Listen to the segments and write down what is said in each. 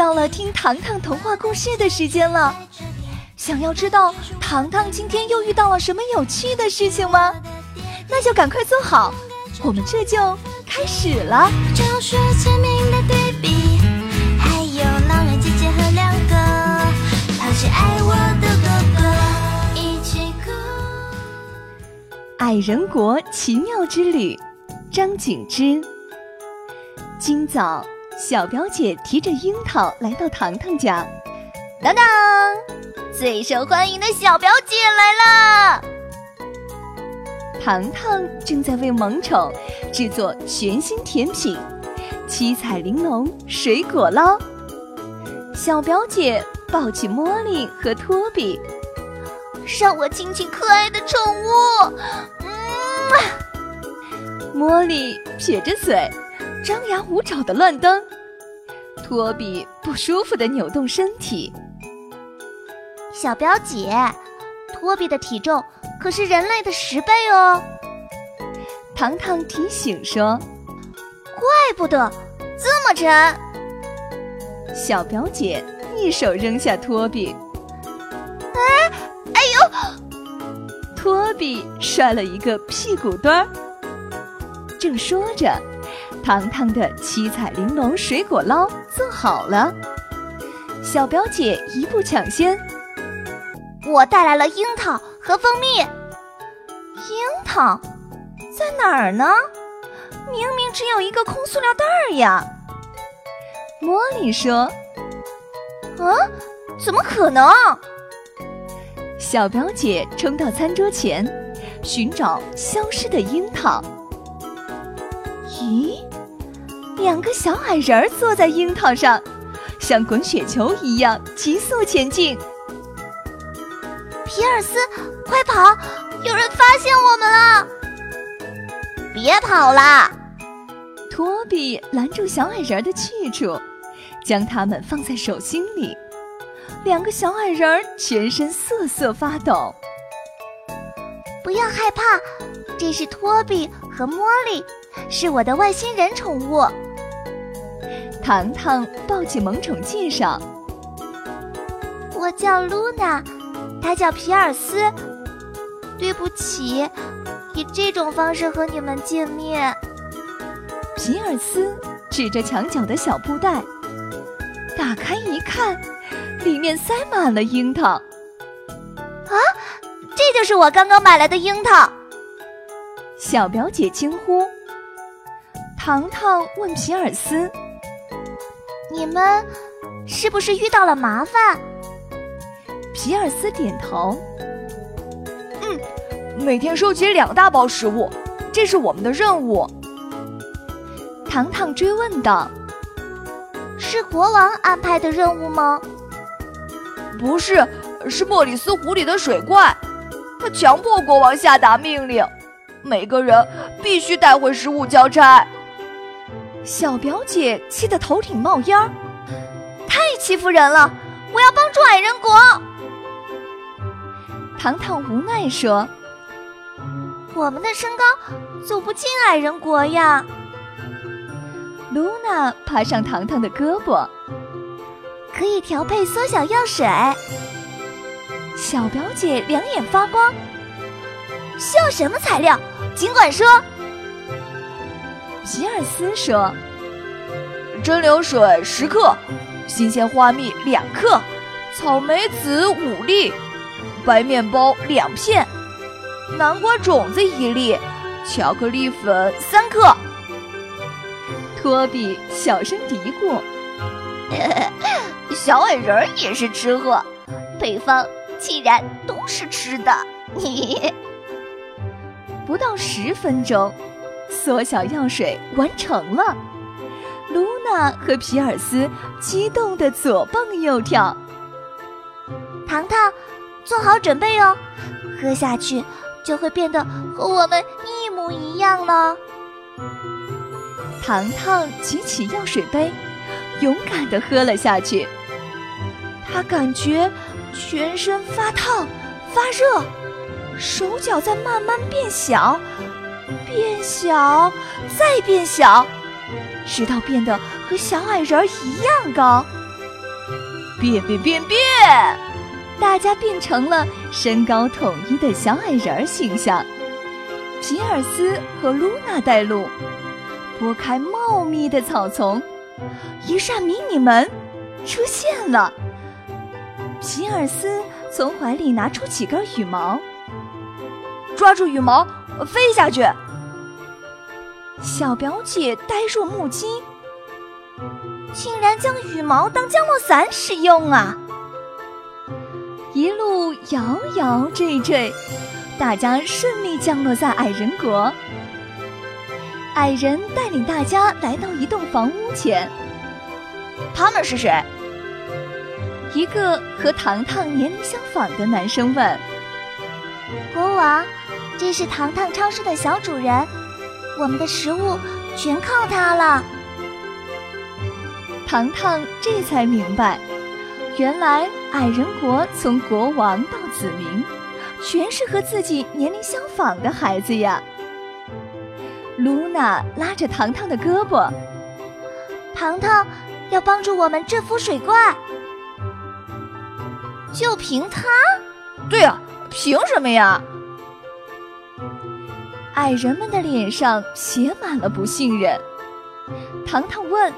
到了听糖糖童话故事的时间了。想要知道糖糖今天又遇到了什么有趣的事情吗？那就赶快坐好，我们这就开始了。就是签名的对比，还有姐姐和两个淘气爱我的哥哥一起哭。矮人国奇妙之旅，张景之。今早。小表姐提着樱桃来到糖糖家，当当，最受欢迎的小表姐来啦。糖糖正在为萌宠制作全新甜品——七彩玲珑水果捞。小表姐抱起茉莉和托比，让我亲亲可爱的宠物。嗯，茉莉撇着嘴。张牙舞爪的乱蹬，托比不舒服的扭动身体。小表姐，托比的体重可是人类的十倍哦。糖糖提醒说：“怪不得这么沉。”小表姐一手扔下托比，哎，哎呦！托比摔了一个屁股墩儿。正说着。糖糖的七彩玲珑水果捞做好了，小表姐一步抢先。我带来了樱桃和蜂蜜。樱桃在哪儿呢？明明只有一个空塑料袋儿呀！茉莉说：“啊，怎么可能？”小表姐冲到餐桌前，寻找消失的樱桃。咦？两个小矮人坐在樱桃上，像滚雪球一样急速前进。皮尔斯，快跑！有人发现我们了！别跑啦！托比拦住小矮人的去处，将他们放在手心里。两个小矮人全身瑟瑟发抖。不要害怕，这是托比和茉莉，是我的外星人宠物。糖糖抱起萌宠介绍：“我叫露娜，他叫皮尔斯。对不起，以这种方式和你们见面。”皮尔斯指着墙角的小布袋，打开一看，里面塞满了樱桃。啊，这就是我刚刚买来的樱桃！小表姐惊呼。糖糖问皮尔斯。你们是不是遇到了麻烦？皮尔斯点头。嗯，每天收集两大包食物，这是我们的任务。糖糖追问道：“是国王安排的任务吗？”不是，是莫里斯湖里的水怪，他强迫国王下达命令，每个人必须带回食物交差。小表姐气得头顶冒烟儿，太欺负人了！我要帮助矮人国。糖糖无奈说：“我们的身高走不进矮人国呀。”露娜爬上糖糖的胳膊，可以调配缩小药水。小表姐两眼发光，需要什么材料？尽管说。吉尔斯说：“蒸馏水十克，新鲜花蜜两克，草莓籽五粒，白面包两片，南瓜种子一粒，巧克力粉三克。”托比小声嘀咕：“ 小矮人也是吃货，配方竟然都是吃的。”不到十分钟。缩小药水完成了，露娜和皮尔斯激动的左蹦右跳。糖糖，做好准备哦，喝下去就会变得和我们一模一样了。糖糖举起药水杯，勇敢的喝了下去。他感觉全身发烫、发热，手脚在慢慢变小。变小，再变小，直到变得和小矮人一样高。变变变变！大家变成了身高统一的小矮人形象。皮尔斯和露娜带路，拨开茂密的草丛，一扇迷你门出现了。皮尔斯从怀里拿出几根羽毛，抓住羽毛飞下去。小表姐呆若木鸡，竟然将羽毛当降落伞使用啊！一路摇摇坠坠，大家顺利降落在矮人国。矮人带领大家来到一栋房屋前。他们是谁？一个和糖糖年龄相仿的男生问：“国王，这是糖糖超市的小主人，我们的食物全靠它了。”糖糖这才明白，原来矮人国从国王到子民，全是和自己年龄相仿的孩子呀。露娜拉着糖糖的胳膊，糖糖要帮助我们制服水怪。就凭他？对呀，凭什么呀？矮人们的脸上写满了不信任。糖糖问：“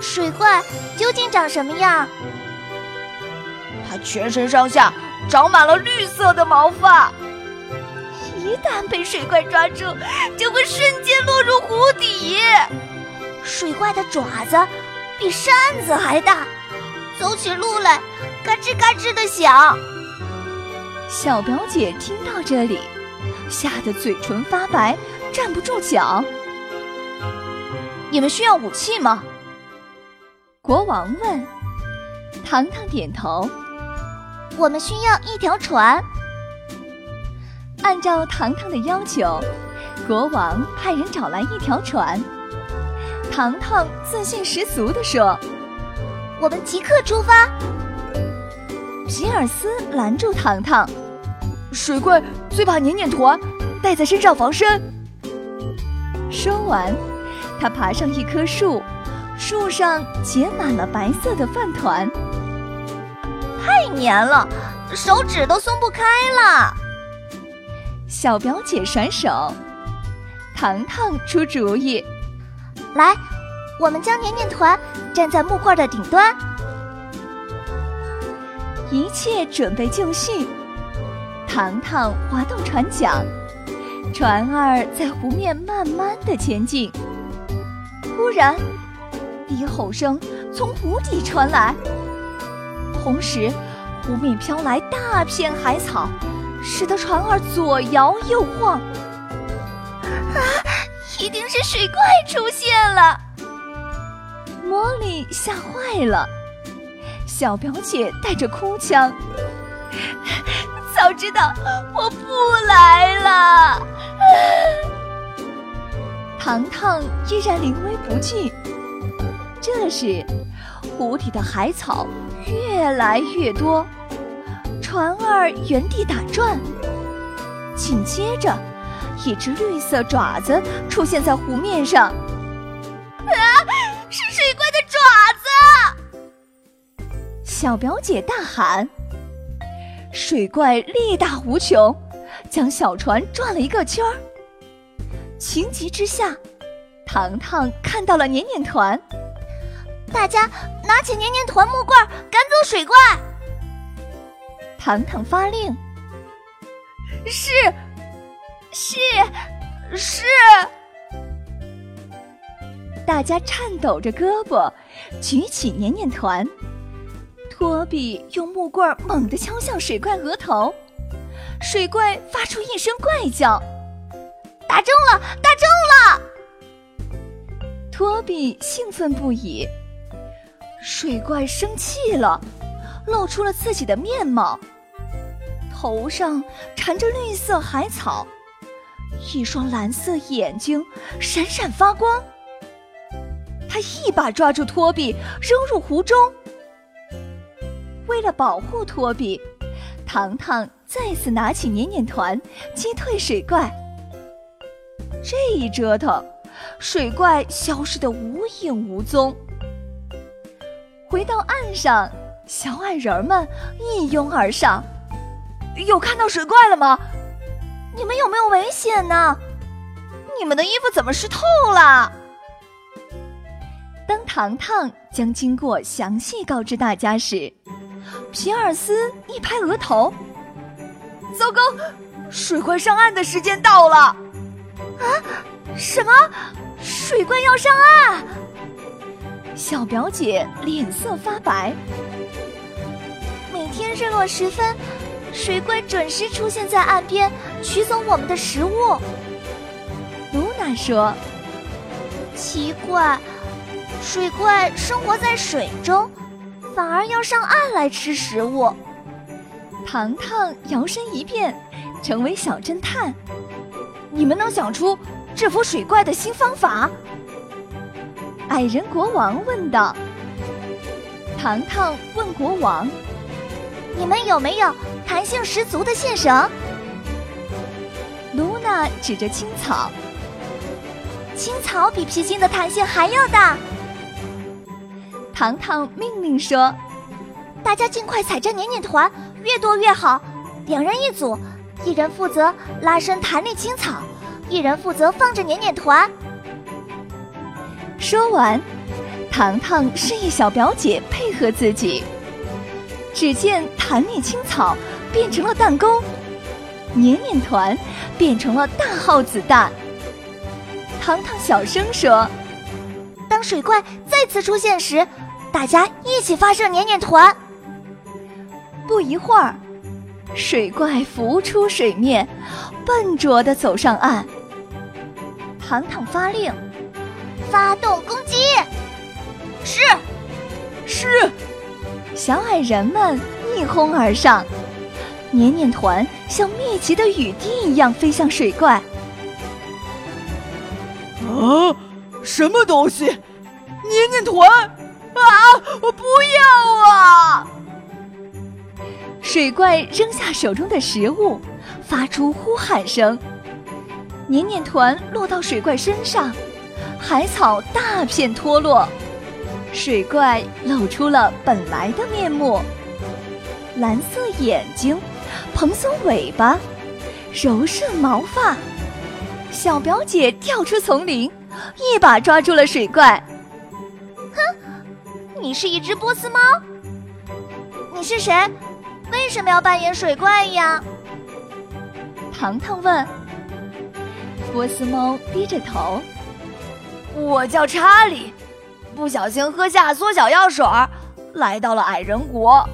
水怪究竟长什么样？”它全身上下长满了绿色的毛发，一旦被水怪抓住，就会瞬间落入湖底。水怪的爪子比扇子还大，走起路来。嘎吱嘎吱的响。小表姐听到这里，吓得嘴唇发白，站不住脚。你们需要武器吗？国王问。糖糖点头。我们需要一条船。按照糖糖的要求，国王派人找来一条船。糖糖自信十足地说：“我们即刻出发。”吉尔斯拦住糖糖，水怪最怕黏黏团，带在身上防身。说完，他爬上一棵树，树上结满了白色的饭团，太黏了，手指都松不开了。小表姐甩手，糖糖出主意，来，我们将黏黏团粘在木块的顶端。一切准备就绪，糖糖滑动船桨，船儿在湖面慢慢的前进。忽然，低吼声从湖底传来，同时，湖面飘来大片海草，使得船儿左摇右晃。啊！一定是水怪出现了！茉莉吓坏了。小表姐带着哭腔：“早知道我不来了。”糖糖依然临危不惧。这时，湖底的海草越来越多，船儿原地打转。紧接着，一只绿色爪子出现在湖面上。啊！是水怪的爪子！小表姐大喊：“水怪力大无穷，将小船转了一个圈儿。”情急之下，糖糖看到了黏黏团，大家拿起黏黏团木棍赶走水怪。糖糖发令：“是，是，是！”大家颤抖着胳膊，举起黏黏团。托比用木棍猛地敲向水怪额头，水怪发出一声怪叫，打中了，打中了！托比兴奋不已。水怪生气了，露出了自己的面貌，头上缠着绿色海草，一双蓝色眼睛闪闪发光。他一把抓住托比，扔入湖中。为了保护托比，糖糖再次拿起黏黏团击退水怪。这一折腾，水怪消失的无影无踪。回到岸上，小矮人们一拥而上。有看到水怪了吗？你们有没有危险呢？你们的衣服怎么湿透了？当糖糖将经过详细告知大家时，皮尔斯一拍额头：“糟糕，水怪上岸的时间到了！”啊，什么？水怪要上岸？小表姐脸色发白。每天日落时分，水怪准时出现在岸边，取走我们的食物。露娜说：“奇怪，水怪生活在水中，反而要上岸来吃食物。”糖糖摇身一变，成为小侦探。你们能想出制服水怪的新方法？矮人国王问道。糖糖问国王：“你们有没有弹性十足的线绳？”露娜指着青草。青草比皮筋的弹性还要大。糖糖命令说：“大家尽快采摘黏黏团，越多越好。两人一组，一人负责拉伸弹力青草，一人负责放着黏黏团。”说完，糖糖示意小表姐配合自己。只见弹力青草变成了弹弓，黏黏团变成了大号子弹。糖糖小声说：“当水怪再次出现时，大家一起发射黏黏团。”不一会儿，水怪浮出水面，笨拙地走上岸。糖糖发令：“发动攻击！”是，是。小矮人们一哄而上，黏黏团像密集的雨滴一样飞向水怪。啊！什么东西？黏黏团！我不要啊！水怪扔下手中的食物，发出呼喊声。黏黏团落到水怪身上，海草大片脱落，水怪露出了本来的面目：蓝色眼睛，蓬松尾巴，柔顺毛发。小表姐跳出丛林，一把抓住了水怪。哼，你是一只波斯猫？你是谁？为什么要扮演水怪呀？糖糖问。波斯猫低着头。我叫查理，不小心喝下缩小药水，来到了矮人国。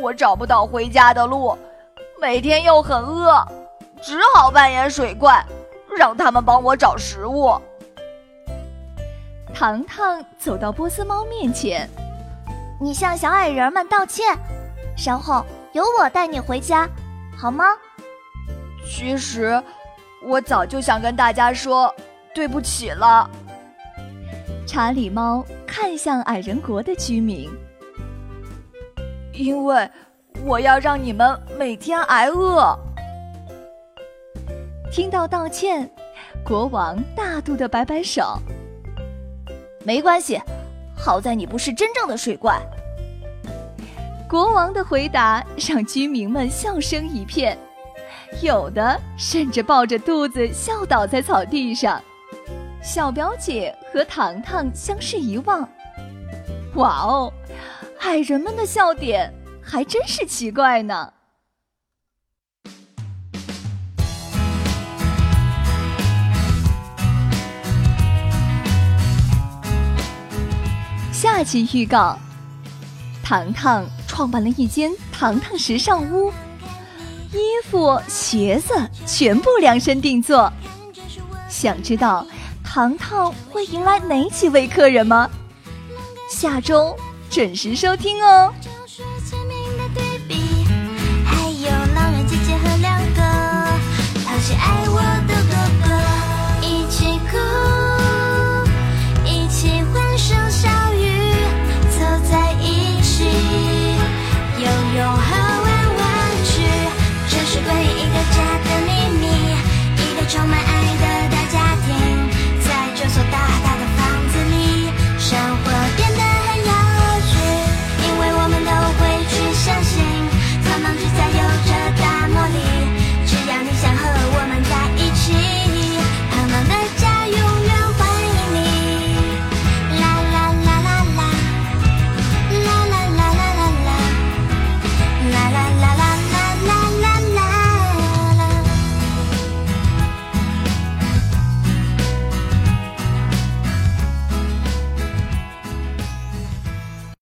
我找不到回家的路，每天又很饿，只好扮演水怪。让他们帮我找食物。糖糖走到波斯猫面前，你向小矮人们道歉，稍后由我带你回家，好吗？其实，我早就想跟大家说对不起了。查理猫看向矮人国的居民，因为我要让你们每天挨饿。听到道歉，国王大度的摆摆手。没关系，好在你不是真正的水怪。国王的回答让居民们笑声一片，有的甚至抱着肚子笑倒在草地上。小表姐和糖糖相视一望，哇哦，矮人们的笑点还真是奇怪呢。下集预告：糖糖创办了一间糖糖时尚屋，衣服、鞋子全部量身定做。想知道糖糖会迎来哪几位客人吗？下周准时收听哦。